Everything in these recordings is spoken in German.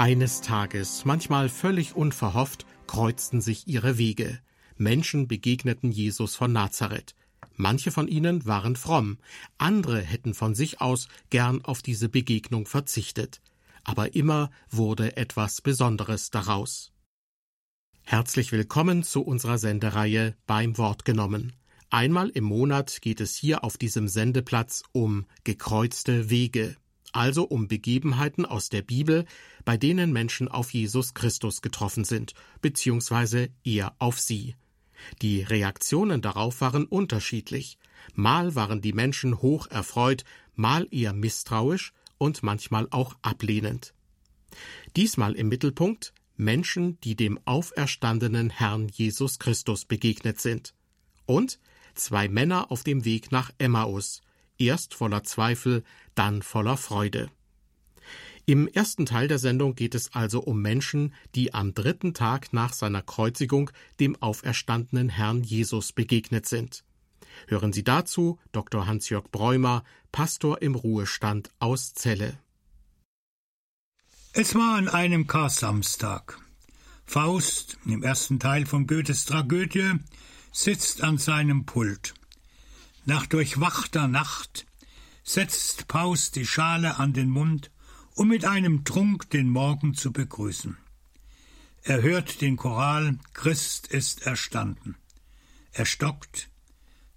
Eines Tages, manchmal völlig unverhofft, kreuzten sich ihre Wege. Menschen begegneten Jesus von Nazareth. Manche von ihnen waren fromm, andere hätten von sich aus gern auf diese Begegnung verzichtet. Aber immer wurde etwas Besonderes daraus. Herzlich willkommen zu unserer Sendereihe beim Wort genommen. Einmal im Monat geht es hier auf diesem Sendeplatz um gekreuzte Wege also um Begebenheiten aus der Bibel, bei denen Menschen auf Jesus Christus getroffen sind, beziehungsweise eher auf sie. Die Reaktionen darauf waren unterschiedlich. Mal waren die Menschen hoch erfreut, mal eher misstrauisch und manchmal auch ablehnend. Diesmal im Mittelpunkt Menschen, die dem auferstandenen Herrn Jesus Christus begegnet sind. Und zwei Männer auf dem Weg nach Emmaus, erst voller Zweifel, dann voller Freude. Im ersten Teil der Sendung geht es also um Menschen, die am dritten Tag nach seiner Kreuzigung dem auferstandenen Herrn Jesus begegnet sind. Hören Sie dazu Dr. Hans-Jörg Bräumer, Pastor im Ruhestand aus Celle. Es war an einem Kar-Samstag. Faust, im ersten Teil von Goethes Tragödie, sitzt an seinem Pult. Nach durchwachter Nacht setzt Paus die Schale an den Mund, um mit einem Trunk den Morgen zu begrüßen. Er hört den Choral Christ ist erstanden. Er stockt,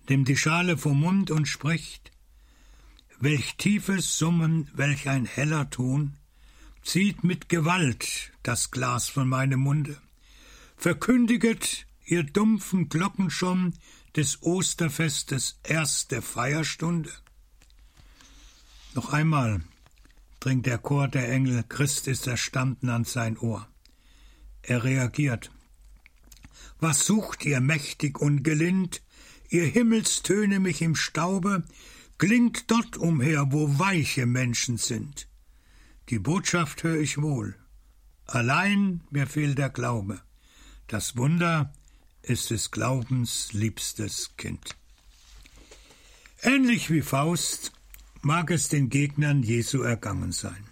nimmt die Schale vom Mund und spricht Welch tiefes Summen, welch ein heller Ton, zieht mit Gewalt das Glas von meinem Munde, verkündiget ihr dumpfen Glocken schon des Osterfestes erste Feierstunde? Noch einmal dringt der Chor der Engel Christ ist erstanden an sein Ohr. Er reagiert. Was sucht ihr mächtig und gelind? Ihr Himmelstöne mich im Staube, klingt dort umher, wo weiche Menschen sind. Die Botschaft hör ich wohl. Allein mir fehlt der Glaube. Das Wunder ist des Glaubens liebstes Kind. Ähnlich wie Faust mag es den Gegnern Jesu ergangen sein.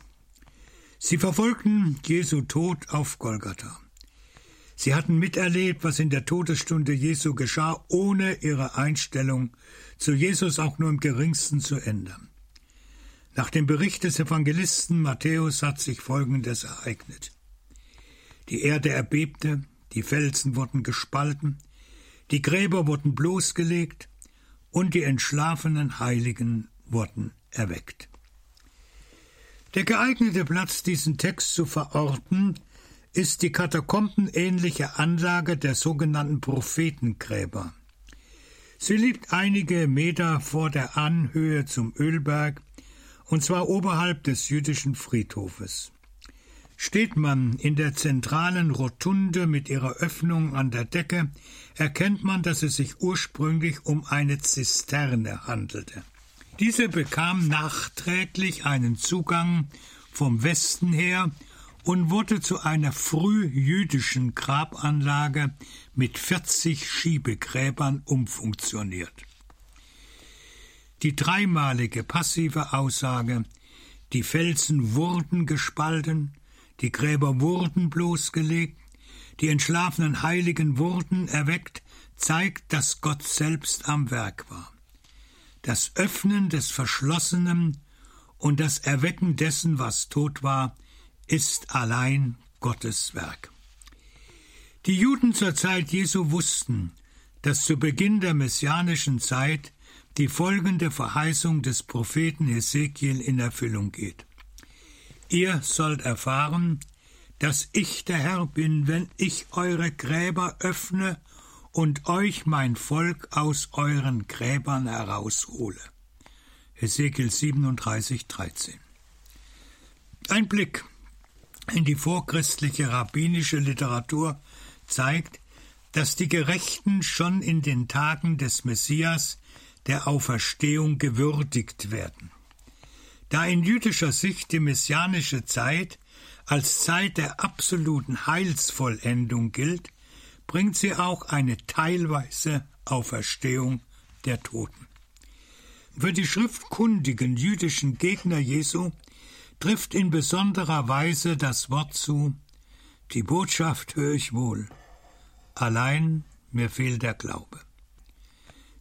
Sie verfolgten Jesu Tod auf Golgatha. Sie hatten miterlebt, was in der Todesstunde Jesu geschah, ohne ihre Einstellung zu Jesus auch nur im geringsten zu ändern. Nach dem Bericht des Evangelisten Matthäus hat sich Folgendes ereignet. Die Erde erbebte, die Felsen wurden gespalten, die Gräber wurden bloßgelegt und die entschlafenen Heiligen wurden erweckt. Der geeignete Platz, diesen Text zu verorten, ist die katakombenähnliche Anlage der sogenannten Prophetengräber. Sie liegt einige Meter vor der Anhöhe zum Ölberg, und zwar oberhalb des jüdischen Friedhofes. Steht man in der zentralen Rotunde mit ihrer Öffnung an der Decke, erkennt man, dass es sich ursprünglich um eine Zisterne handelte. Diese bekam nachträglich einen Zugang vom Westen her und wurde zu einer frühjüdischen Grabanlage mit 40 Schiebegräbern umfunktioniert. Die dreimalige passive Aussage, die Felsen wurden gespalten, die Gräber wurden bloßgelegt, die entschlafenen Heiligen wurden erweckt, zeigt, dass Gott selbst am Werk war. Das Öffnen des Verschlossenen und das Erwecken dessen, was tot war, ist allein Gottes Werk. Die Juden zur Zeit Jesu wussten, dass zu Beginn der messianischen Zeit die folgende Verheißung des Propheten Hesekiel in Erfüllung geht. Ihr sollt erfahren, dass ich der Herr bin, wenn ich eure Gräber öffne und euch mein Volk aus euren Gräbern heraushole. Hesekiel 37, 13. Ein Blick in die vorchristliche rabbinische Literatur zeigt, dass die Gerechten schon in den Tagen des Messias der Auferstehung gewürdigt werden. Da in jüdischer Sicht die messianische Zeit als Zeit der absoluten Heilsvollendung gilt, bringt sie auch eine teilweise Auferstehung der Toten. Für die schriftkundigen jüdischen Gegner Jesu, trifft in besonderer Weise das Wort zu, die Botschaft höre ich wohl, allein mir fehlt der Glaube.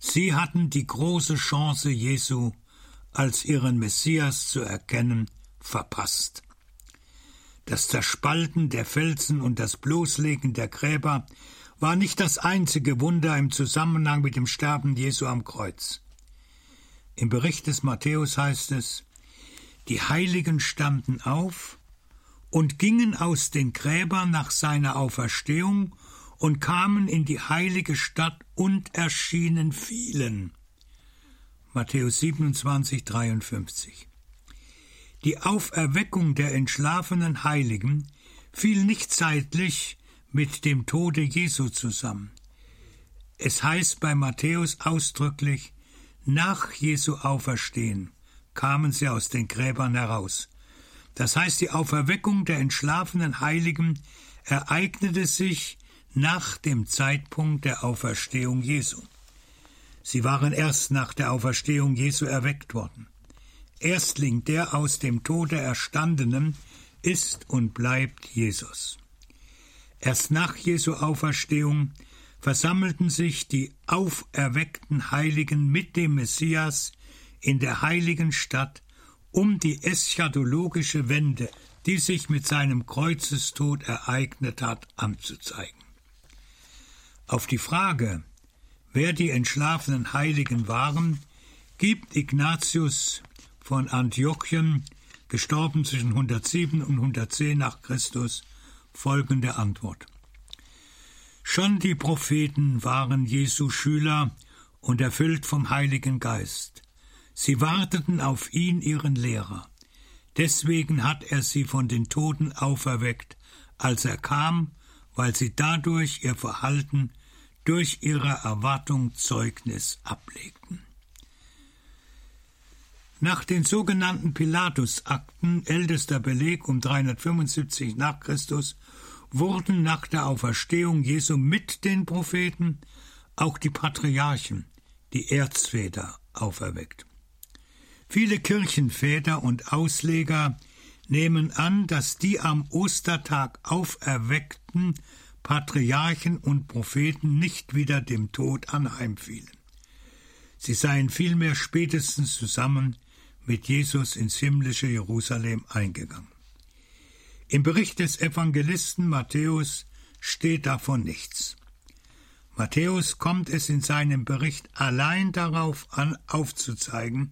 Sie hatten die große Chance Jesu als ihren Messias zu erkennen, verpasst. Das Zerspalten der Felsen und das Bloßlegen der Gräber war nicht das einzige Wunder im Zusammenhang mit dem Sterben Jesu am Kreuz. Im Bericht des Matthäus heißt es, die Heiligen standen auf und gingen aus den Gräbern nach seiner Auferstehung und kamen in die heilige Stadt und erschienen vielen. Matthäus 27, 53. Die Auferweckung der entschlafenen Heiligen fiel nicht zeitlich mit dem Tode Jesu zusammen. Es heißt bei Matthäus ausdrücklich, nach Jesu Auferstehen kamen sie aus den Gräbern heraus. Das heißt, die Auferweckung der entschlafenen Heiligen ereignete sich nach dem Zeitpunkt der Auferstehung Jesu. Sie waren erst nach der Auferstehung Jesu erweckt worden. Erstling der aus dem Tode Erstandenen ist und bleibt Jesus. Erst nach Jesu Auferstehung versammelten sich die auferweckten Heiligen mit dem Messias in der heiligen Stadt, um die eschatologische Wende, die sich mit seinem Kreuzestod ereignet hat, anzuzeigen. Auf die Frage, Wer die entschlafenen Heiligen waren, gibt Ignatius von Antiochien, gestorben zwischen 107 und 110 nach Christus, folgende Antwort. Schon die Propheten waren Jesu Schüler und erfüllt vom Heiligen Geist. Sie warteten auf ihn, ihren Lehrer. Deswegen hat er sie von den Toten auferweckt, als er kam, weil sie dadurch ihr Verhalten durch ihre Erwartung Zeugnis ablegten. Nach den sogenannten Pilatusakten, ältester Beleg um 375 nach Christus, wurden nach der Auferstehung Jesu mit den Propheten auch die Patriarchen, die Erzväter, auferweckt. Viele Kirchenväter und Ausleger nehmen an, dass die am Ostertag auferweckten Patriarchen und Propheten nicht wieder dem Tod anheimfielen. Sie seien vielmehr spätestens zusammen mit Jesus ins himmlische Jerusalem eingegangen. Im Bericht des Evangelisten Matthäus steht davon nichts. Matthäus kommt es in seinem Bericht allein darauf an, aufzuzeigen,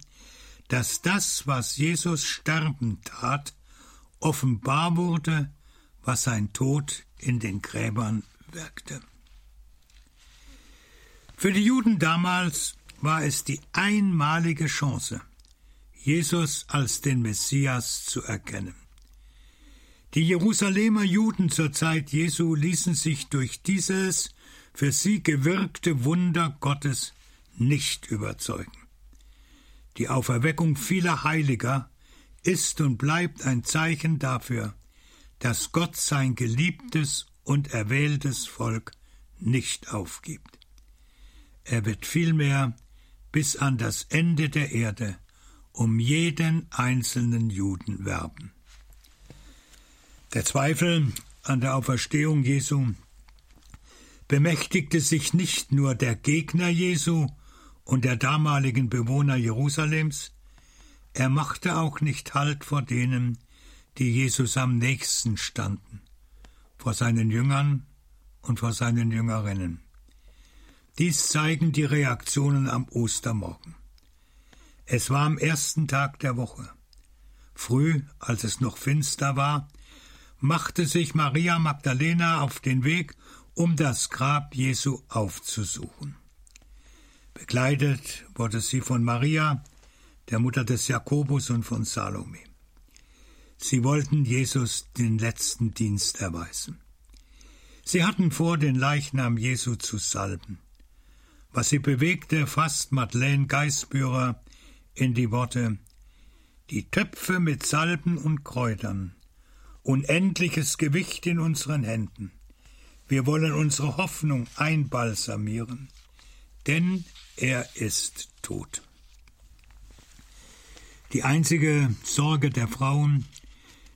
dass das, was Jesus sterben tat, offenbar wurde, was sein Tod in den Gräbern wirkte. Für die Juden damals war es die einmalige Chance, Jesus als den Messias zu erkennen. Die Jerusalemer Juden zur Zeit Jesu ließen sich durch dieses für sie gewirkte Wunder Gottes nicht überzeugen. Die Auferweckung vieler Heiliger ist und bleibt ein Zeichen dafür, dass Gott sein geliebtes und erwähltes Volk nicht aufgibt. Er wird vielmehr bis an das Ende der Erde um jeden einzelnen Juden werben. Der Zweifel an der Auferstehung Jesu bemächtigte sich nicht nur der Gegner Jesu und der damaligen Bewohner Jerusalems, er machte auch nicht Halt vor denen, die Jesus am nächsten standen, vor seinen Jüngern und vor seinen Jüngerinnen. Dies zeigen die Reaktionen am Ostermorgen. Es war am ersten Tag der Woche. Früh, als es noch finster war, machte sich Maria Magdalena auf den Weg, um das Grab Jesu aufzusuchen. Begleitet wurde sie von Maria, der Mutter des Jakobus und von Salome. Sie wollten Jesus den letzten Dienst erweisen. Sie hatten vor, den Leichnam Jesu zu salben. Was sie bewegte, fasst Madeleine Geisbührer in die Worte Die Töpfe mit Salben und Kräutern, unendliches Gewicht in unseren Händen. Wir wollen unsere Hoffnung einbalsamieren, denn er ist tot. Die einzige Sorge der Frauen,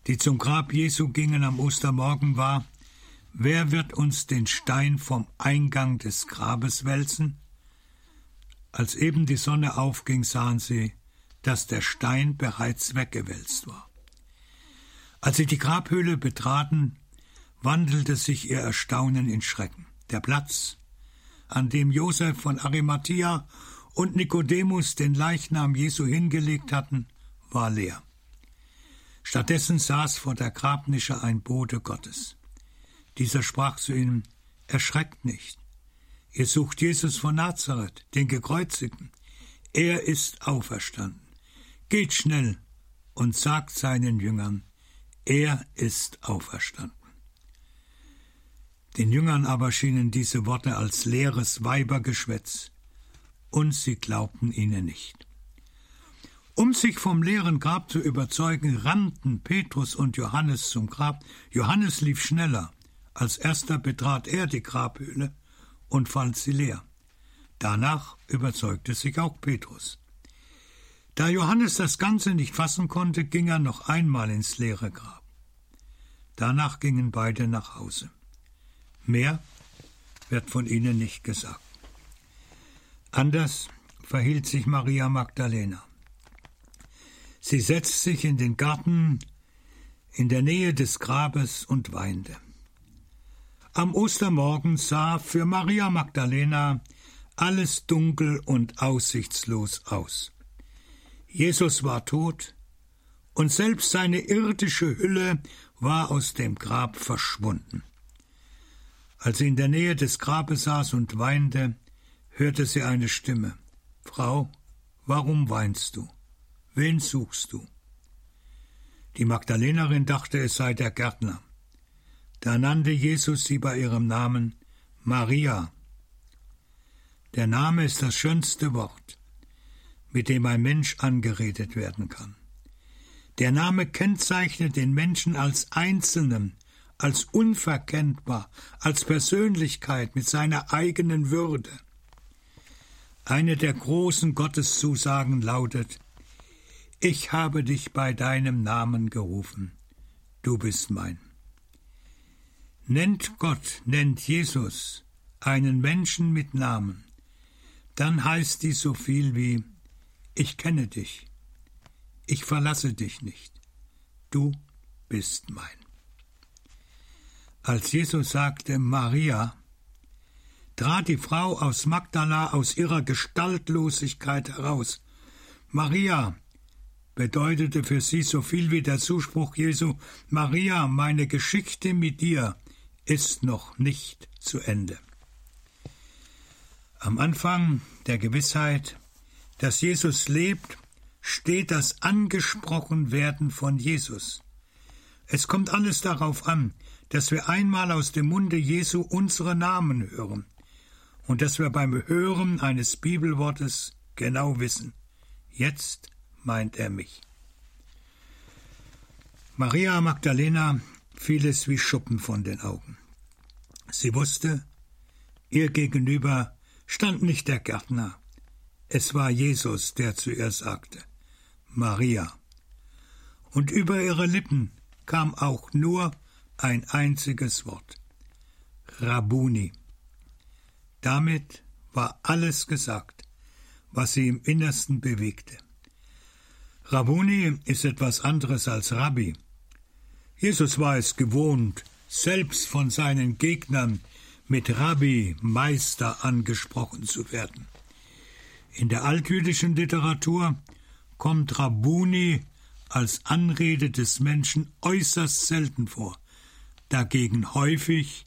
die zum Grab Jesu gingen am Ostermorgen, war, wer wird uns den Stein vom Eingang des Grabes wälzen? Als eben die Sonne aufging, sahen sie, dass der Stein bereits weggewälzt war. Als sie die Grabhöhle betraten, wandelte sich ihr Erstaunen in Schrecken. Der Platz, an dem Josef von Arimathea und Nikodemus den Leichnam Jesu hingelegt hatten, war leer. Stattdessen saß vor der Grabnische ein Bote Gottes. Dieser sprach zu ihnen, Erschreckt nicht. Ihr sucht Jesus von Nazareth, den Gekreuzigten. Er ist auferstanden. Geht schnell und sagt seinen Jüngern, er ist auferstanden. Den Jüngern aber schienen diese Worte als leeres Weibergeschwätz, und sie glaubten ihnen nicht. Um sich vom leeren Grab zu überzeugen, rannten Petrus und Johannes zum Grab. Johannes lief schneller. Als erster betrat er die Grabhöhle und fand sie leer. Danach überzeugte sich auch Petrus. Da Johannes das Ganze nicht fassen konnte, ging er noch einmal ins leere Grab. Danach gingen beide nach Hause. Mehr wird von ihnen nicht gesagt. Anders verhielt sich Maria Magdalena. Sie setzt sich in den Garten in der Nähe des Grabes und weinte. Am Ostermorgen sah für Maria Magdalena alles dunkel und aussichtslos aus. Jesus war tot, und selbst seine irdische Hülle war aus dem Grab verschwunden. Als sie in der Nähe des Grabes saß und weinte, hörte sie eine Stimme Frau, warum weinst du? Wen suchst du? Die Magdalenerin dachte, es sei der Gärtner. Da nannte Jesus sie bei ihrem Namen Maria. Der Name ist das schönste Wort, mit dem ein Mensch angeredet werden kann. Der Name kennzeichnet den Menschen als Einzelnen, als unverkennbar, als Persönlichkeit mit seiner eigenen Würde. Eine der großen Gotteszusagen lautet Ich habe dich bei deinem Namen gerufen, du bist mein. Nennt Gott, nennt Jesus einen Menschen mit Namen, dann heißt dies so viel wie Ich kenne dich, ich verlasse dich nicht, du bist mein. Als Jesus sagte Maria, trat die Frau aus Magdala aus ihrer Gestaltlosigkeit heraus. Maria bedeutete für sie so viel wie der Zuspruch Jesu Maria, meine Geschichte mit dir ist noch nicht zu Ende. Am Anfang der Gewissheit, dass Jesus lebt, steht das Angesprochenwerden von Jesus. Es kommt alles darauf an, dass wir einmal aus dem Munde Jesu unsere Namen hören und dass wir beim Hören eines Bibelwortes genau wissen, jetzt meint er mich. Maria Magdalena fiel es wie Schuppen von den Augen. Sie wusste, ihr gegenüber stand nicht der Gärtner, es war Jesus, der zu ihr sagte, Maria. Und über ihre Lippen kam auch nur ein einziges Wort. Rabuni. Damit war alles gesagt, was sie im Innersten bewegte. Rabuni ist etwas anderes als Rabbi. Jesus war es gewohnt, selbst von seinen Gegnern mit Rabbi, Meister angesprochen zu werden. In der altjüdischen Literatur kommt Rabuni als Anrede des Menschen äußerst selten vor dagegen häufig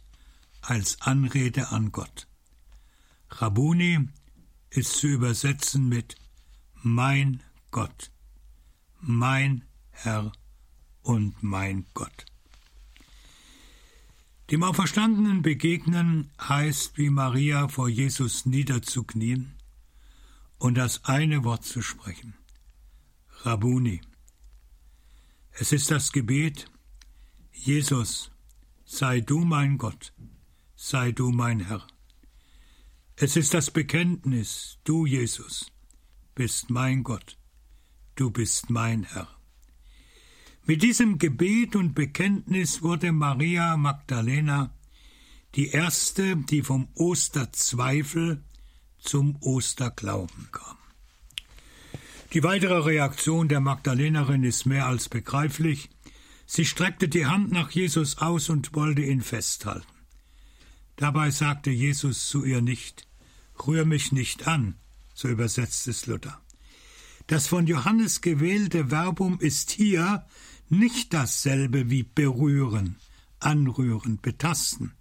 als Anrede an Gott. Rabuni ist zu übersetzen mit mein Gott, mein Herr und mein Gott. Dem Auferstandenen begegnen heißt, wie Maria vor Jesus niederzuknien und das eine Wort zu sprechen. Rabuni. Es ist das Gebet, Jesus, sei du mein Gott, sei du mein Herr. Es ist das Bekenntnis, du Jesus, bist mein Gott, du bist mein Herr. Mit diesem Gebet und Bekenntnis wurde Maria Magdalena die erste, die vom Osterzweifel zum Osterglauben kam. Die weitere Reaktion der Magdalenerin ist mehr als begreiflich. Sie streckte die Hand nach Jesus aus und wollte ihn festhalten. Dabei sagte Jesus zu ihr nicht, Rühr mich nicht an, so übersetzt es Luther. Das von Johannes gewählte Verbum ist hier nicht dasselbe wie berühren, anrühren, betasten.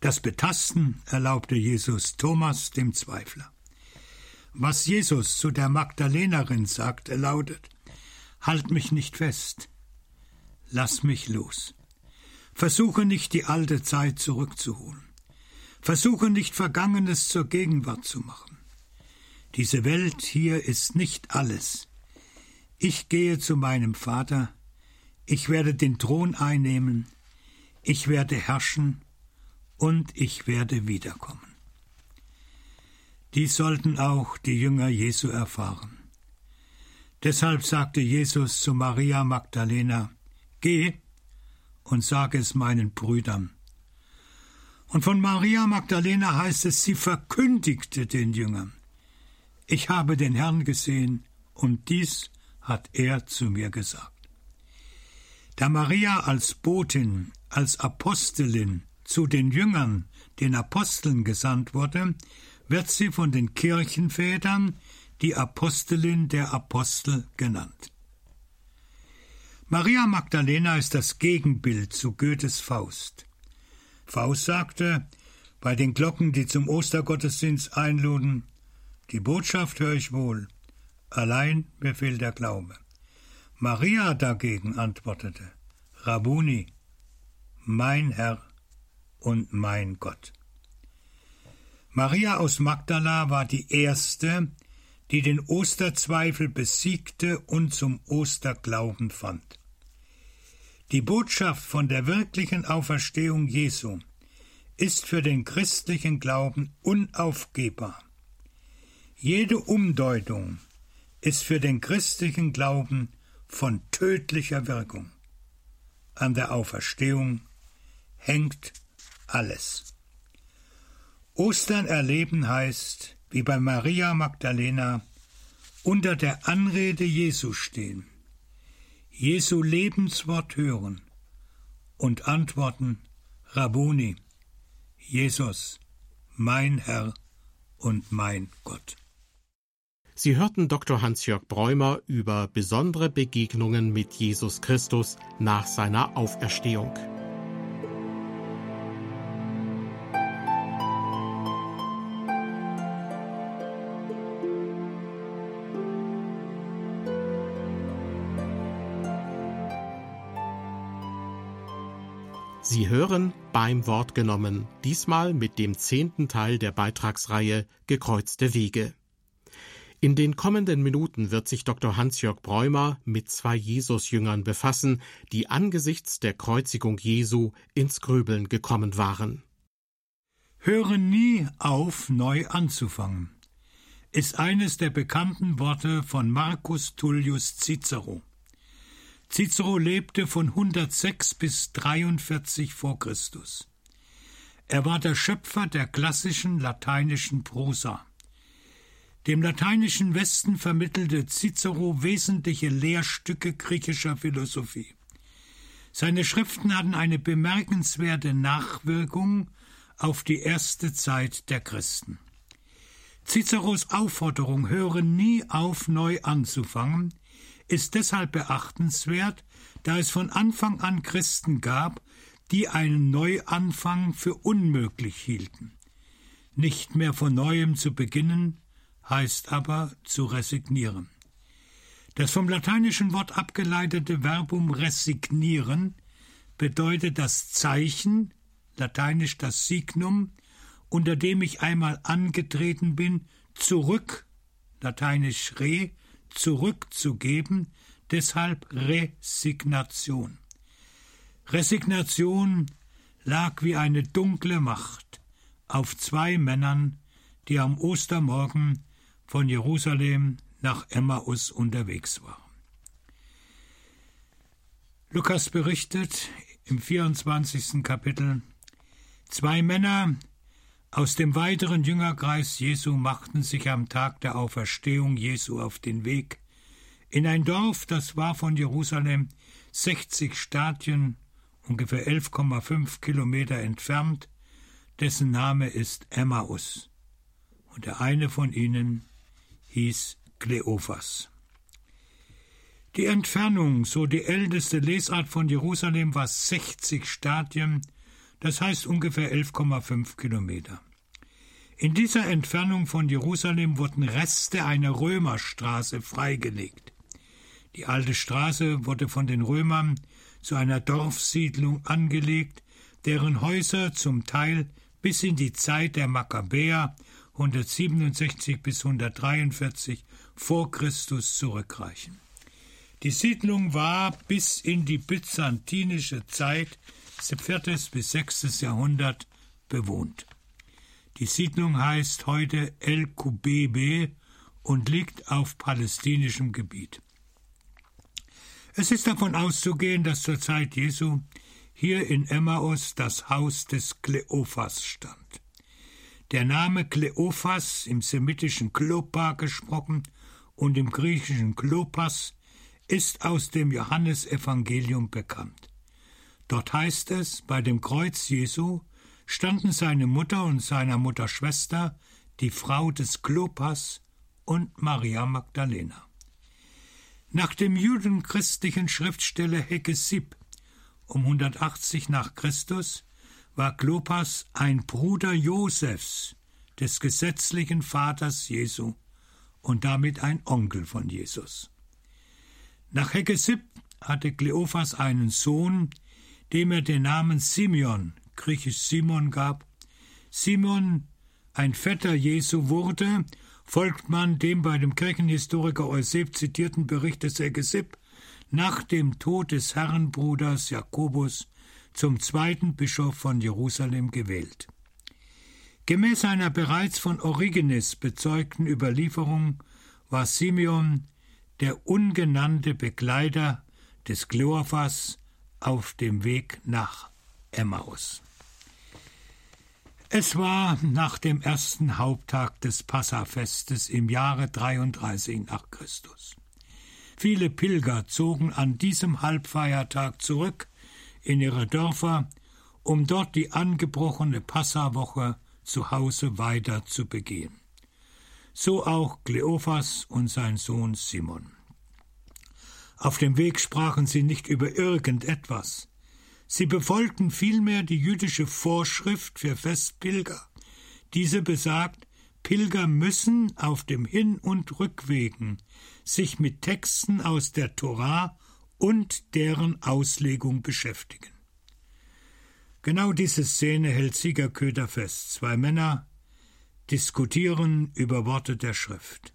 Das Betasten erlaubte Jesus Thomas, dem Zweifler. Was Jesus zu der Magdalenerin sagte, lautet Halt mich nicht fest, lass mich los. Versuche nicht die alte Zeit zurückzuholen. Versuche nicht Vergangenes zur Gegenwart zu machen. Diese Welt hier ist nicht alles. Ich gehe zu meinem Vater, ich werde den Thron einnehmen, ich werde herrschen und ich werde wiederkommen. Dies sollten auch die Jünger Jesu erfahren. Deshalb sagte Jesus zu Maria Magdalena, Geh und sage es meinen Brüdern. Und von Maria Magdalena heißt es, sie verkündigte den Jüngern, Ich habe den Herrn gesehen, und dies hat er zu mir gesagt. Da Maria als Botin, als Apostelin zu den Jüngern, den Aposteln gesandt wurde, wird sie von den Kirchenvätern die Apostelin der Apostel genannt. Maria Magdalena ist das Gegenbild zu Goethes Faust. Faust sagte, bei den Glocken, die zum Ostergottesdienst einluden, die Botschaft höre ich wohl, allein mir fehlt der Glaube. Maria dagegen antwortete, Rabuni, mein Herr und mein Gott. Maria aus Magdala war die erste, die den Osterzweifel besiegte und zum Osterglauben fand. Die Botschaft von der wirklichen Auferstehung Jesu ist für den christlichen Glauben unaufgehbar. Jede Umdeutung ist für den christlichen Glauben von tödlicher Wirkung. An der Auferstehung hängt alles. Ostern erleben heißt, wie bei Maria Magdalena, unter der Anrede Jesu stehen, Jesu Lebenswort hören und antworten, Rabboni, Jesus, mein Herr und mein Gott. Sie hörten Dr. Hans-Jörg Bräumer über besondere Begegnungen mit Jesus Christus nach seiner Auferstehung. Sie hören beim Wort genommen, diesmal mit dem zehnten Teil der Beitragsreihe Gekreuzte Wege. In den kommenden Minuten wird sich Dr. Hans-Jörg Bräumer mit zwei Jesus-Jüngern befassen, die angesichts der Kreuzigung Jesu ins Grübeln gekommen waren. Höre nie auf, neu anzufangen, ist eines der bekannten Worte von Marcus Tullius Cicero. Cicero lebte von 106 bis 43 vor Christus. Er war der Schöpfer der klassischen lateinischen Prosa. Dem lateinischen Westen vermittelte Cicero wesentliche Lehrstücke griechischer Philosophie. Seine Schriften hatten eine bemerkenswerte Nachwirkung auf die erste Zeit der Christen. Ciceros Aufforderung, höre nie auf, neu anzufangen, ist deshalb beachtenswert, da es von Anfang an Christen gab, die einen Neuanfang für unmöglich hielten. Nicht mehr von neuem zu beginnen, heißt aber zu resignieren. Das vom lateinischen Wort abgeleitete Verbum resignieren bedeutet das Zeichen, lateinisch das Signum, unter dem ich einmal angetreten bin, zurück, lateinisch re, zurückzugeben, deshalb Resignation. Resignation lag wie eine dunkle Macht auf zwei Männern, die am Ostermorgen von Jerusalem nach Emmaus unterwegs war. Lukas berichtet im 24. Kapitel, zwei Männer aus dem weiteren Jüngerkreis Jesu machten sich am Tag der Auferstehung Jesu auf den Weg in ein Dorf, das war von Jerusalem 60 Stadien, ungefähr 11,5 Kilometer entfernt, dessen Name ist Emmaus. Und der eine von ihnen hieß Kleophas. Die Entfernung, so die älteste Lesart von Jerusalem, war 60 Stadien, das heißt ungefähr 11,5 Kilometer. In dieser Entfernung von Jerusalem wurden Reste einer Römerstraße freigelegt. Die alte Straße wurde von den Römern zu einer Dorfsiedlung angelegt, deren Häuser zum Teil bis in die Zeit der Makkabäer 167 bis 143 vor Christus zurückreichen. Die Siedlung war bis in die byzantinische Zeit, 4. bis 6. Jahrhundert, bewohnt. Die Siedlung heißt heute El Kubebe und liegt auf palästinischem Gebiet. Es ist davon auszugehen, dass zur Zeit Jesu hier in Emmaus das Haus des Kleophas stand. Der Name Kleophas, im semitischen Klopa gesprochen und im griechischen Klopas, ist aus dem Johannesevangelium bekannt. Dort heißt es, bei dem Kreuz Jesu standen seine Mutter und seiner Mutter Schwester, die Frau des Klopas und Maria Magdalena. Nach dem judenchristlichen Schriftsteller Hegesipp um 180 nach Christus war Klopas ein Bruder Josefs, des gesetzlichen Vaters Jesu und damit ein Onkel von Jesus. Nach Hegesipp hatte Kleophas einen Sohn, dem er den Namen Simeon, griechisch Simon, gab. Simon, ein Vetter Jesu, wurde, folgt man dem bei dem Kirchenhistoriker Euseb zitierten Bericht des Hegesipp, nach dem Tod des Herrenbruders Jakobus zum zweiten Bischof von Jerusalem gewählt. Gemäß einer bereits von Origenes bezeugten Überlieferung war Simeon der ungenannte Begleiter des Kleophas auf dem Weg nach Emmaus. Es war nach dem ersten Haupttag des Passafestes im Jahre 33 nach Christus. Viele Pilger zogen an diesem Halbfeiertag zurück in ihre Dörfer, um dort die angebrochene Passawoche zu Hause weiter zu begehen. So auch Kleophas und sein Sohn Simon. Auf dem Weg sprachen sie nicht über irgendetwas. Sie befolgten vielmehr die jüdische Vorschrift für Festpilger. Diese besagt, Pilger müssen auf dem Hin- und Rückwegen sich mit Texten aus der Torah und deren Auslegung beschäftigen. Genau diese Szene hält Siegerköder fest. Zwei Männer diskutieren über Worte der Schrift.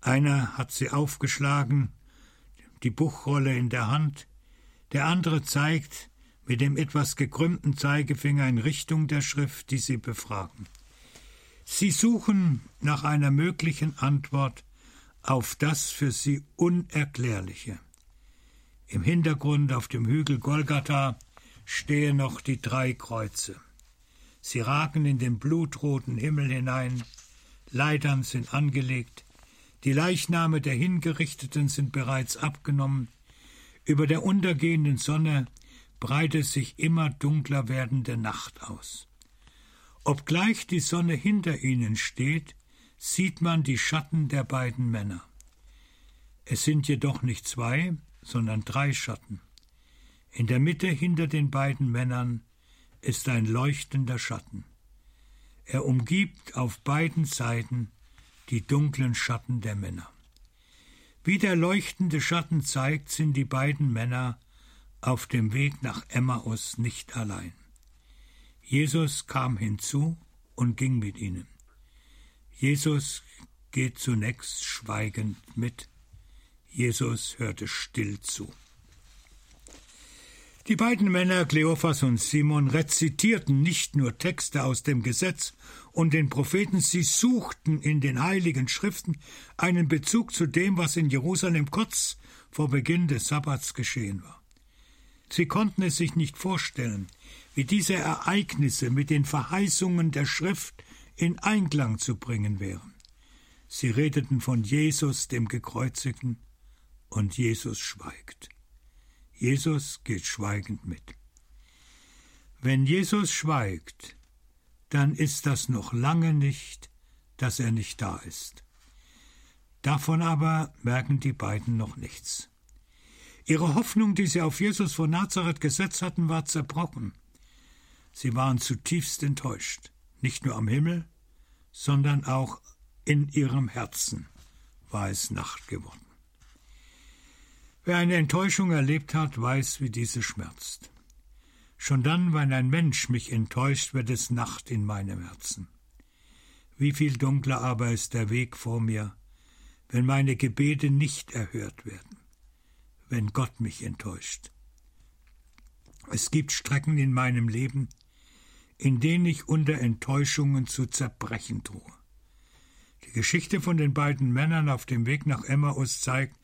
Einer hat sie aufgeschlagen, die Buchrolle in der Hand, der andere zeigt mit dem etwas gekrümmten Zeigefinger in Richtung der Schrift, die sie befragen. Sie suchen nach einer möglichen Antwort auf das für sie Unerklärliche. Im Hintergrund auf dem Hügel Golgatha stehen noch die drei Kreuze. Sie ragen in den blutroten Himmel hinein, Leitern sind angelegt, die Leichname der Hingerichteten sind bereits abgenommen, über der untergehenden Sonne breitet sich immer dunkler werdende Nacht aus. Obgleich die Sonne hinter ihnen steht, sieht man die Schatten der beiden Männer. Es sind jedoch nicht zwei, sondern drei Schatten. In der Mitte hinter den beiden Männern ist ein leuchtender Schatten. Er umgibt auf beiden Seiten die dunklen Schatten der Männer. Wie der leuchtende Schatten zeigt, sind die beiden Männer auf dem Weg nach Emmaus nicht allein. Jesus kam hinzu und ging mit ihnen. Jesus geht zunächst schweigend mit, Jesus hörte still zu. Die beiden Männer, Kleophas und Simon, rezitierten nicht nur Texte aus dem Gesetz und den Propheten, sie suchten in den heiligen Schriften einen Bezug zu dem, was in Jerusalem kurz vor Beginn des Sabbats geschehen war. Sie konnten es sich nicht vorstellen, wie diese Ereignisse mit den Verheißungen der Schrift in Einklang zu bringen wären. Sie redeten von Jesus, dem Gekreuzigten, und Jesus schweigt. Jesus geht schweigend mit. Wenn Jesus schweigt, dann ist das noch lange nicht, dass er nicht da ist. Davon aber merken die beiden noch nichts. Ihre Hoffnung, die sie auf Jesus von Nazareth gesetzt hatten, war zerbrochen. Sie waren zutiefst enttäuscht, nicht nur am Himmel, sondern auch in ihrem Herzen war es Nacht geworden. Wer eine Enttäuschung erlebt hat, weiß, wie diese schmerzt. Schon dann, wenn ein Mensch mich enttäuscht, wird es Nacht in meinem Herzen. Wie viel dunkler aber ist der Weg vor mir, wenn meine Gebete nicht erhört werden, wenn Gott mich enttäuscht. Es gibt Strecken in meinem Leben, in denen ich unter Enttäuschungen zu zerbrechen drohe. Die Geschichte von den beiden Männern auf dem Weg nach Emmaus zeigt,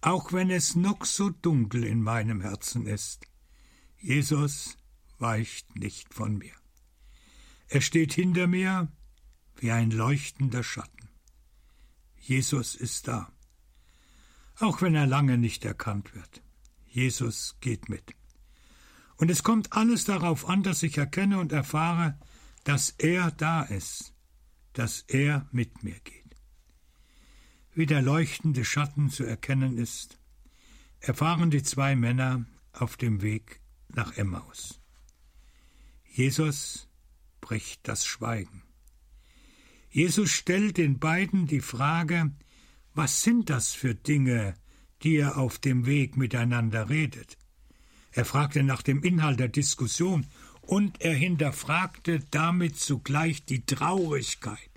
auch wenn es noch so dunkel in meinem Herzen ist, Jesus weicht nicht von mir. Er steht hinter mir wie ein leuchtender Schatten. Jesus ist da, auch wenn er lange nicht erkannt wird. Jesus geht mit. Und es kommt alles darauf an, dass ich erkenne und erfahre, dass er da ist, dass er mit mir geht. Wie der leuchtende Schatten zu erkennen ist, erfahren die zwei Männer auf dem Weg nach Emmaus. Jesus bricht das Schweigen. Jesus stellt den beiden die Frage, was sind das für Dinge, die ihr auf dem Weg miteinander redet? Er fragte nach dem Inhalt der Diskussion und er hinterfragte damit zugleich die Traurigkeit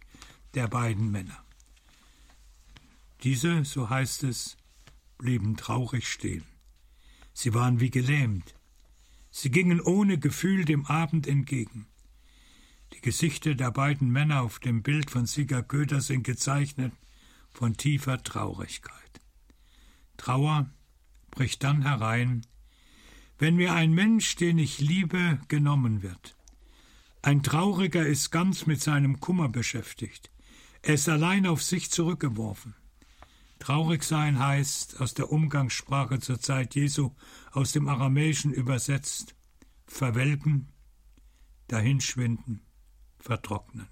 der beiden Männer. Diese, so heißt es, blieben traurig stehen. Sie waren wie gelähmt. Sie gingen ohne Gefühl dem Abend entgegen. Die Gesichter der beiden Männer auf dem Bild von Sieger Köter sind gezeichnet von tiefer Traurigkeit. Trauer bricht dann herein, wenn mir ein Mensch, den ich liebe, genommen wird. Ein Trauriger ist ganz mit seinem Kummer beschäftigt. Er ist allein auf sich zurückgeworfen. Traurig sein heißt, aus der Umgangssprache zur Zeit Jesu, aus dem Aramäischen übersetzt, verwelken, dahinschwinden, vertrocknen.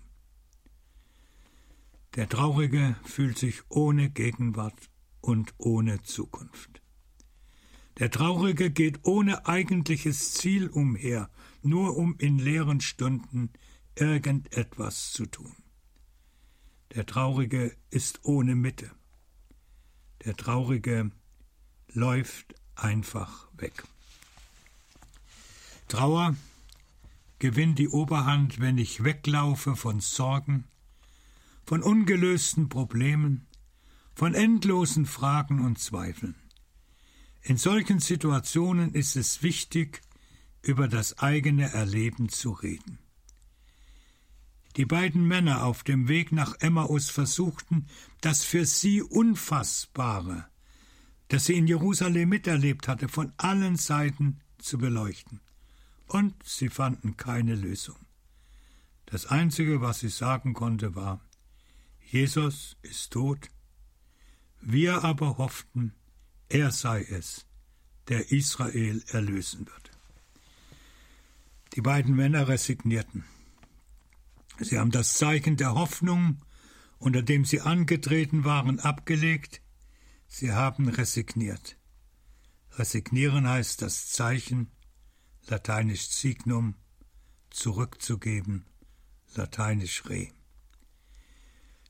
Der Traurige fühlt sich ohne Gegenwart und ohne Zukunft. Der Traurige geht ohne eigentliches Ziel umher, nur um in leeren Stunden irgendetwas zu tun. Der Traurige ist ohne Mitte. Der Traurige läuft einfach weg. Trauer gewinnt die Oberhand, wenn ich weglaufe von Sorgen, von ungelösten Problemen, von endlosen Fragen und Zweifeln. In solchen Situationen ist es wichtig, über das eigene Erleben zu reden. Die beiden Männer auf dem Weg nach Emmaus versuchten, das für sie Unfassbare, das sie in Jerusalem miterlebt hatte, von allen Seiten zu beleuchten und sie fanden keine Lösung. Das Einzige, was sie sagen konnte, war, Jesus ist tot, wir aber hofften, er sei es, der Israel erlösen wird. Die beiden Männer resignierten. Sie haben das Zeichen der Hoffnung, unter dem sie angetreten waren, abgelegt. Sie haben resigniert. Resignieren heißt das Zeichen lateinisch signum, zurückzugeben, lateinisch re.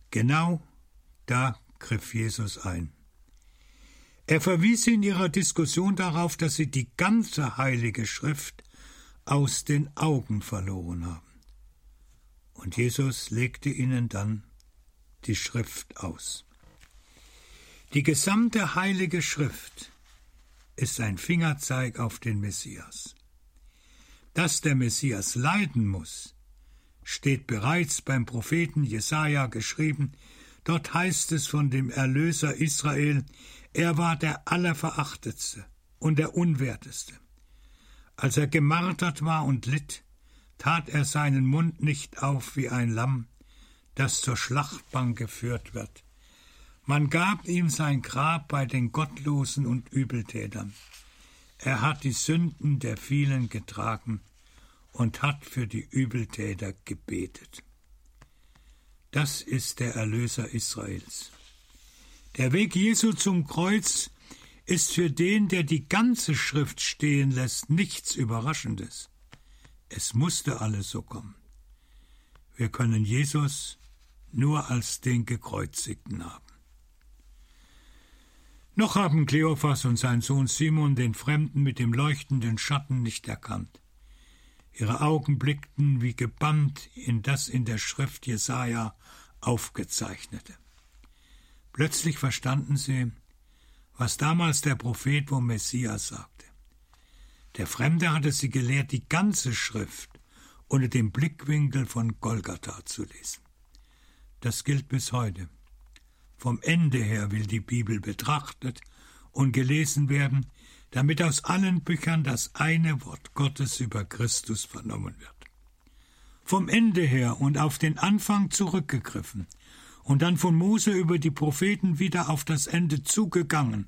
Genau da griff Jesus ein. Er verwies in ihrer Diskussion darauf, dass sie die ganze heilige Schrift aus den Augen verloren haben. Und Jesus legte ihnen dann die Schrift aus. Die gesamte heilige Schrift ist ein Fingerzeig auf den Messias. Dass der Messias leiden muss, steht bereits beim Propheten Jesaja geschrieben. Dort heißt es von dem Erlöser Israel, er war der Allerverachtetste und der Unwerteste. Als er gemartert war und litt, tat er seinen Mund nicht auf wie ein Lamm, das zur Schlachtbank geführt wird. Man gab ihm sein Grab bei den Gottlosen und Übeltätern. Er hat die Sünden der vielen getragen und hat für die Übeltäter gebetet. Das ist der Erlöser Israels. Der Weg Jesu zum Kreuz ist für den, der die ganze Schrift stehen lässt, nichts Überraschendes. Es musste alles so kommen. Wir können Jesus nur als den Gekreuzigten haben. Noch haben Kleophas und sein Sohn Simon den Fremden mit dem leuchtenden Schatten nicht erkannt. Ihre Augen blickten wie gebannt in das in der Schrift Jesaja aufgezeichnete. Plötzlich verstanden sie, was damals der Prophet vom Messias sagte. Der Fremde hatte sie gelehrt, die ganze Schrift unter dem Blickwinkel von Golgatha zu lesen. Das gilt bis heute. Vom Ende her will die Bibel betrachtet und gelesen werden, damit aus allen Büchern das eine Wort Gottes über Christus vernommen wird. Vom Ende her und auf den Anfang zurückgegriffen und dann von Mose über die Propheten wieder auf das Ende zugegangen.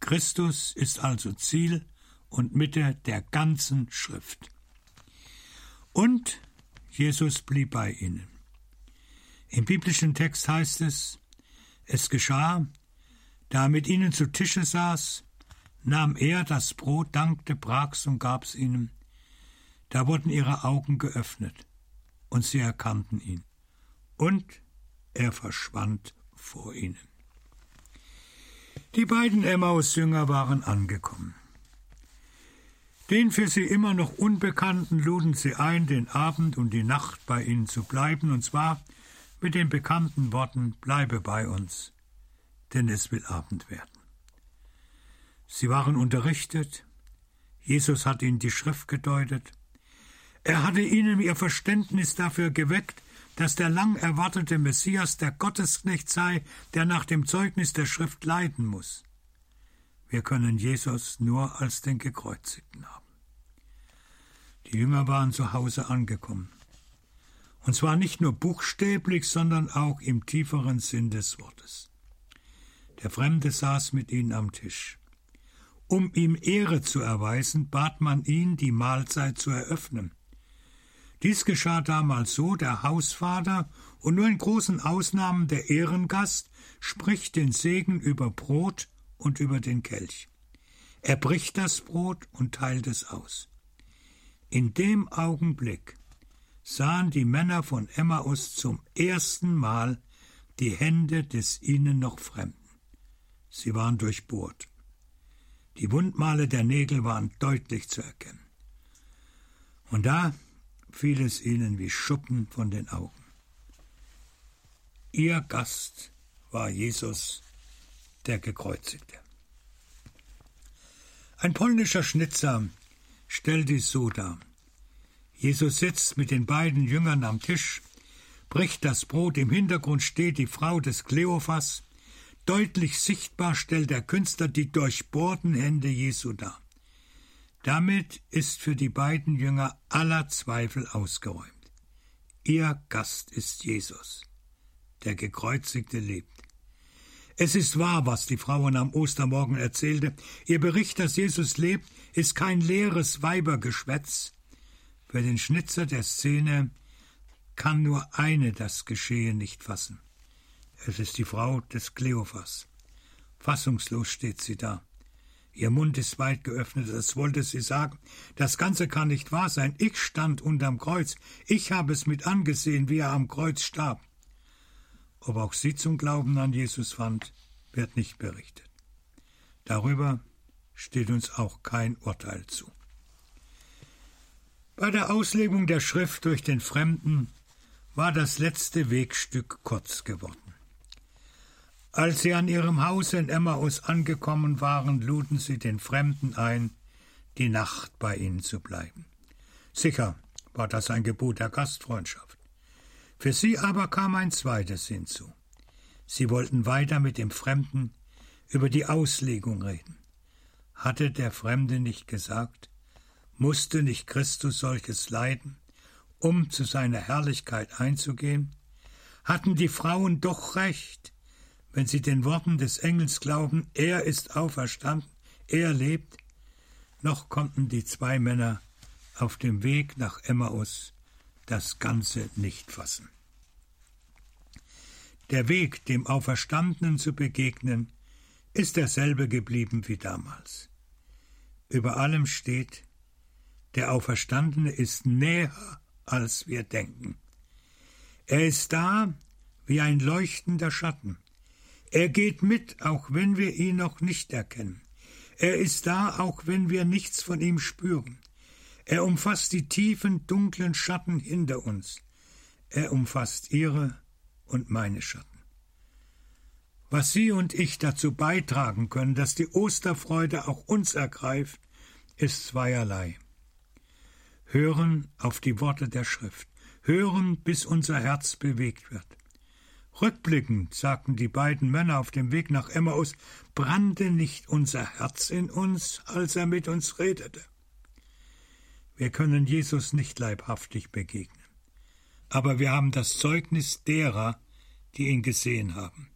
Christus ist also Ziel und Mitte der ganzen Schrift. Und Jesus blieb bei ihnen. Im biblischen Text heißt es, es geschah, da er mit ihnen zu Tische saß, nahm er das Brot, dankte, brach's und gab's ihnen. Da wurden ihre Augen geöffnet, und sie erkannten ihn. Und er verschwand vor ihnen. Die beiden Emmaus-Jünger waren angekommen. Den für sie immer noch Unbekannten luden sie ein, den Abend und die Nacht bei ihnen zu bleiben, und zwar mit den bekannten Worten Bleibe bei uns, denn es will Abend werden. Sie waren unterrichtet, Jesus hat ihnen die Schrift gedeutet, er hatte ihnen ihr Verständnis dafür geweckt, dass der lang erwartete Messias der Gottesknecht sei, der nach dem Zeugnis der Schrift leiden muss. Wir können Jesus nur als den Gekreuzigten haben. Die Jünger waren zu Hause angekommen. Und zwar nicht nur buchstäblich, sondern auch im tieferen Sinn des Wortes. Der Fremde saß mit ihnen am Tisch. Um ihm Ehre zu erweisen, bat man ihn, die Mahlzeit zu eröffnen. Dies geschah damals so, der Hausvater und nur in großen Ausnahmen der Ehrengast spricht den Segen über Brot und über den Kelch. Er bricht das Brot und teilt es aus. In dem Augenblick sahen die Männer von Emmaus zum ersten Mal die Hände des ihnen noch Fremden. Sie waren durchbohrt. Die Wundmale der Nägel waren deutlich zu erkennen. Und da fiel es ihnen wie Schuppen von den Augen. Ihr Gast war Jesus, der Gekreuzigte. Ein polnischer Schnitzer stellt dies so dar. Jesus sitzt mit den beiden Jüngern am Tisch, bricht das Brot, im Hintergrund steht die Frau des Kleophas, deutlich sichtbar stellt der Künstler die durchbohrten Hände Jesu dar. Damit ist für die beiden Jünger aller Zweifel ausgeräumt. Ihr Gast ist Jesus. Der Gekreuzigte lebt. Es ist wahr, was die Frauen am Ostermorgen erzählte. Ihr Bericht, dass Jesus lebt, ist kein leeres Weibergeschwätz, für den Schnitzer der Szene kann nur eine das Geschehen nicht fassen. Es ist die Frau des Kleophas. Fassungslos steht sie da. Ihr Mund ist weit geöffnet, als wollte sie sagen, das Ganze kann nicht wahr sein. Ich stand unterm Kreuz. Ich habe es mit angesehen, wie er am Kreuz starb. Ob auch sie zum Glauben an Jesus fand, wird nicht berichtet. Darüber steht uns auch kein Urteil zu. Bei der Auslegung der Schrift durch den Fremden war das letzte Wegstück kurz geworden. Als sie an ihrem Hause in Emmaus angekommen waren, luden sie den Fremden ein, die Nacht bei ihnen zu bleiben. Sicher war das ein Gebot der Gastfreundschaft. Für sie aber kam ein zweites hinzu. Sie wollten weiter mit dem Fremden über die Auslegung reden. Hatte der Fremde nicht gesagt, Musste nicht Christus solches leiden, um zu seiner Herrlichkeit einzugehen? Hatten die Frauen doch recht, wenn sie den Worten des Engels glauben, er ist auferstanden, er lebt? Noch konnten die zwei Männer auf dem Weg nach Emmaus das Ganze nicht fassen. Der Weg, dem Auferstandenen zu begegnen, ist derselbe geblieben wie damals. Über allem steht, der Auferstandene ist näher, als wir denken. Er ist da wie ein leuchtender Schatten. Er geht mit, auch wenn wir ihn noch nicht erkennen. Er ist da, auch wenn wir nichts von ihm spüren. Er umfasst die tiefen, dunklen Schatten hinter uns. Er umfasst ihre und meine Schatten. Was Sie und ich dazu beitragen können, dass die Osterfreude auch uns ergreift, ist zweierlei. Hören auf die Worte der Schrift, hören, bis unser Herz bewegt wird. Rückblickend, sagten die beiden Männer auf dem Weg nach Emmaus, brannte nicht unser Herz in uns, als er mit uns redete. Wir können Jesus nicht leibhaftig begegnen, aber wir haben das Zeugnis derer, die ihn gesehen haben.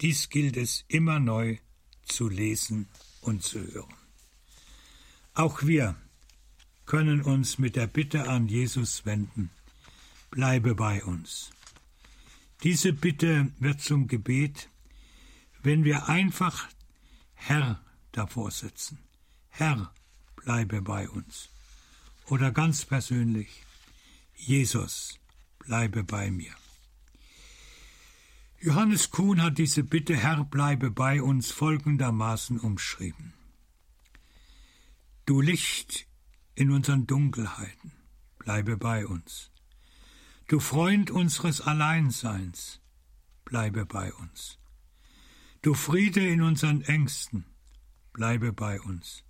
Dies gilt es immer neu zu lesen und zu hören. Auch wir können uns mit der Bitte an Jesus wenden. Bleibe bei uns. Diese Bitte wird zum Gebet, wenn wir einfach Herr davor setzen. Herr, bleibe bei uns. Oder ganz persönlich, Jesus, bleibe bei mir. Johannes Kuhn hat diese Bitte Herr, bleibe bei uns folgendermaßen umschrieben. Du Licht in unseren Dunkelheiten, bleibe bei uns. Du Freund unseres Alleinseins, bleibe bei uns. Du Friede in unseren Ängsten, bleibe bei uns.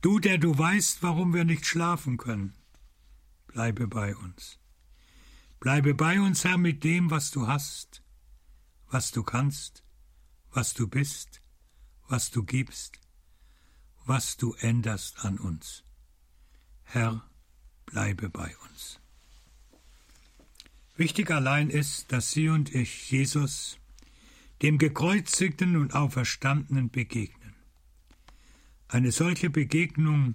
Du, der du weißt, warum wir nicht schlafen können, bleibe bei uns. Bleibe bei uns, Herr, mit dem, was du hast, was du kannst, was du bist, was du gibst, was du änderst an uns. Herr, bleibe bei uns. Wichtig allein ist, dass Sie und ich Jesus, dem gekreuzigten und auferstandenen, begegnen. Eine solche Begegnung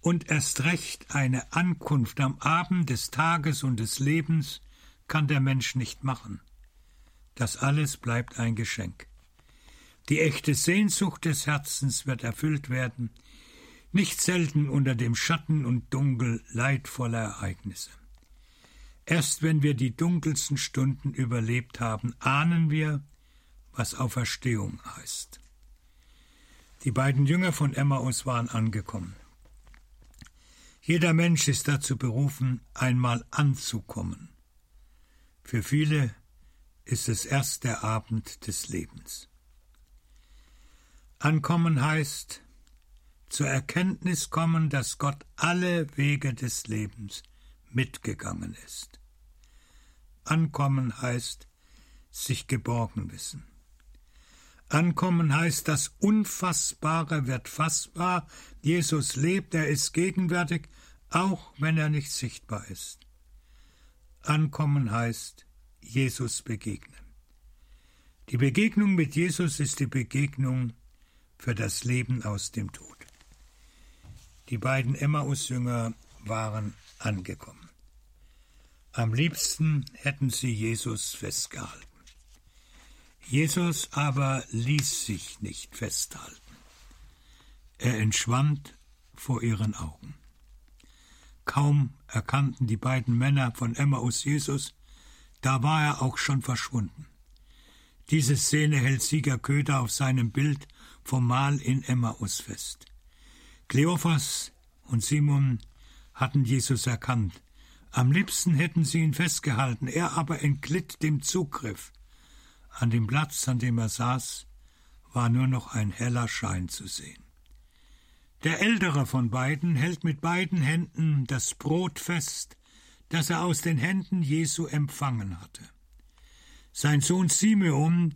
und erst recht eine Ankunft am Abend des Tages und des Lebens kann der Mensch nicht machen. Das alles bleibt ein Geschenk. Die echte Sehnsucht des Herzens wird erfüllt werden, nicht selten unter dem Schatten und Dunkel leidvoller Ereignisse. Erst wenn wir die dunkelsten Stunden überlebt haben, ahnen wir, was Auferstehung heißt. Die beiden Jünger von Emmaus waren angekommen. Jeder Mensch ist dazu berufen, einmal anzukommen. Für viele ist es erst der Abend des Lebens. Ankommen heißt, zur Erkenntnis kommen, dass Gott alle Wege des Lebens mitgegangen ist. Ankommen heißt sich geborgen wissen. Ankommen heißt, das Unfassbare wird fassbar. Jesus lebt, er ist gegenwärtig, auch wenn er nicht sichtbar ist. Ankommen heißt Jesus begegnen. Die Begegnung mit Jesus ist die Begegnung für das Leben aus dem Tod. Die beiden Emmaus-Jünger waren angekommen. Am liebsten hätten sie Jesus festgehalten. Jesus aber ließ sich nicht festhalten. Er entschwand vor ihren Augen. Kaum erkannten die beiden Männer von Emmaus Jesus, da war er auch schon verschwunden. Diese Szene hält Sieger Köder auf seinem Bild vom Mahl in Emmaus fest. Kleophas und Simon hatten Jesus erkannt. Am liebsten hätten sie ihn festgehalten, er aber entglitt dem Zugriff. An dem Platz, an dem er saß, war nur noch ein heller Schein zu sehen. Der ältere von beiden hält mit beiden Händen das Brot fest, das er aus den Händen Jesu empfangen hatte. Sein Sohn Simeon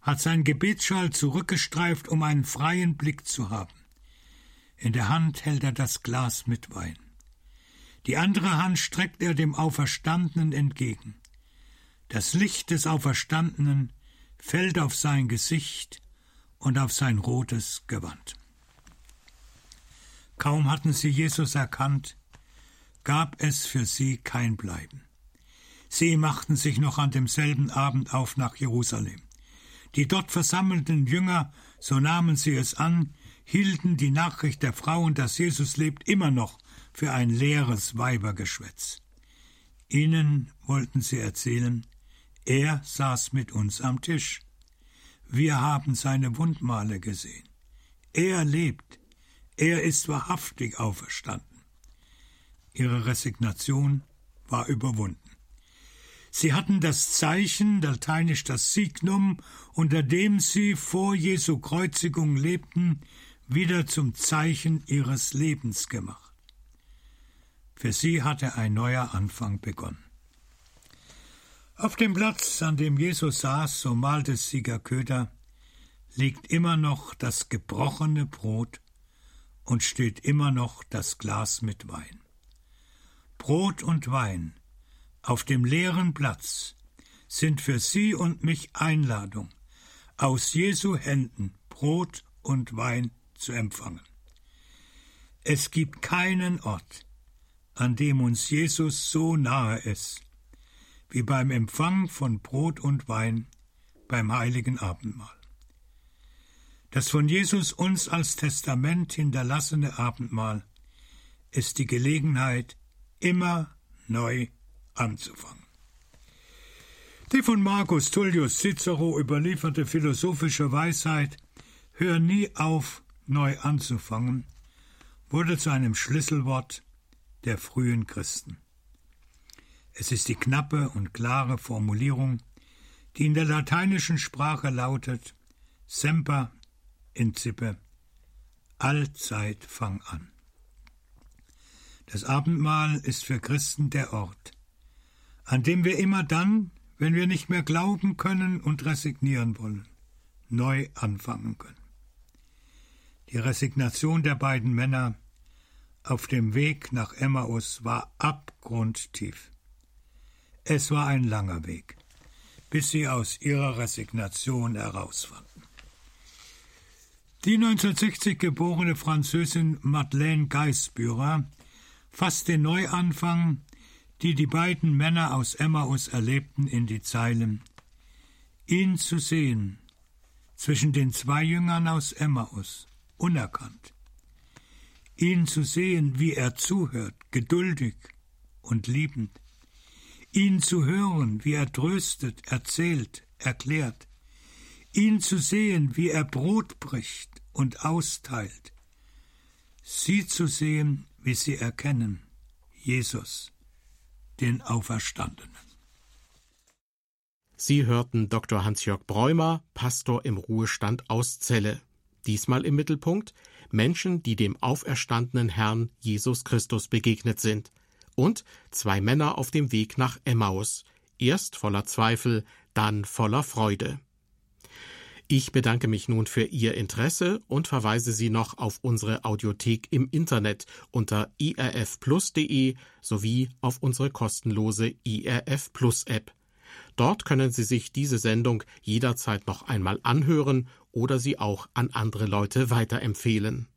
hat sein Gebetsschal zurückgestreift, um einen freien Blick zu haben. In der Hand hält er das Glas mit Wein. Die andere Hand streckt er dem Auferstandenen entgegen. Das Licht des Auferstandenen fällt auf sein Gesicht und auf sein rotes Gewand. Kaum hatten sie Jesus erkannt, gab es für sie kein Bleiben. Sie machten sich noch an demselben Abend auf nach Jerusalem. Die dort versammelten Jünger, so nahmen sie es an, hielten die Nachricht der Frauen, dass Jesus lebt, immer noch für ein leeres Weibergeschwätz. Ihnen wollten sie erzählen, er saß mit uns am Tisch. Wir haben seine Wundmale gesehen. Er lebt. Er ist wahrhaftig auferstanden. Ihre Resignation war überwunden. Sie hatten das Zeichen, lateinisch das Signum, unter dem sie vor Jesu Kreuzigung lebten, wieder zum Zeichen ihres Lebens gemacht. Für sie hatte ein neuer Anfang begonnen. Auf dem Platz, an dem Jesus saß, so malte Sieger Köder, liegt immer noch das gebrochene Brot und steht immer noch das Glas mit Wein. Brot und Wein auf dem leeren Platz sind für Sie und mich Einladung, aus Jesu Händen Brot und Wein zu empfangen. Es gibt keinen Ort, an dem uns Jesus so nahe ist, wie beim Empfang von Brot und Wein beim heiligen Abendmahl. Das von Jesus uns als Testament hinterlassene Abendmahl ist die Gelegenheit, immer neu anzufangen. Die von Marcus Tullius Cicero überlieferte philosophische Weisheit Hör nie auf, neu anzufangen, wurde zu einem Schlüsselwort der frühen Christen. Es ist die knappe und klare Formulierung, die in der lateinischen Sprache lautet Semper incipe, allzeit fang an. Das Abendmahl ist für Christen der Ort, an dem wir immer dann, wenn wir nicht mehr glauben können und resignieren wollen, neu anfangen können. Die Resignation der beiden Männer auf dem Weg nach Emmaus war abgrundtief. Es war ein langer Weg, bis sie aus ihrer Resignation herausfanden. Die 1960 geborene Französin Madeleine Geisbührer fasst den Neuanfang, die die beiden Männer aus Emmaus erlebten, in die Zeilen Ihn zu sehen zwischen den zwei Jüngern aus Emmaus, unerkannt. Ihn zu sehen, wie er zuhört, geduldig und liebend ihn zu hören, wie er tröstet, erzählt, erklärt, ihn zu sehen, wie er Brot bricht und austeilt, sie zu sehen, wie sie erkennen, Jesus, den Auferstandenen. Sie hörten Dr. Hans-Jörg Bräumer, Pastor im Ruhestand aus Celle. Diesmal im Mittelpunkt Menschen, die dem auferstandenen Herrn Jesus Christus begegnet sind und zwei Männer auf dem Weg nach Emmaus, erst voller Zweifel, dann voller Freude. Ich bedanke mich nun für Ihr Interesse und verweise Sie noch auf unsere Audiothek im Internet unter irfplus.de sowie auf unsere kostenlose IRF Plus App. Dort können Sie sich diese Sendung jederzeit noch einmal anhören oder sie auch an andere Leute weiterempfehlen.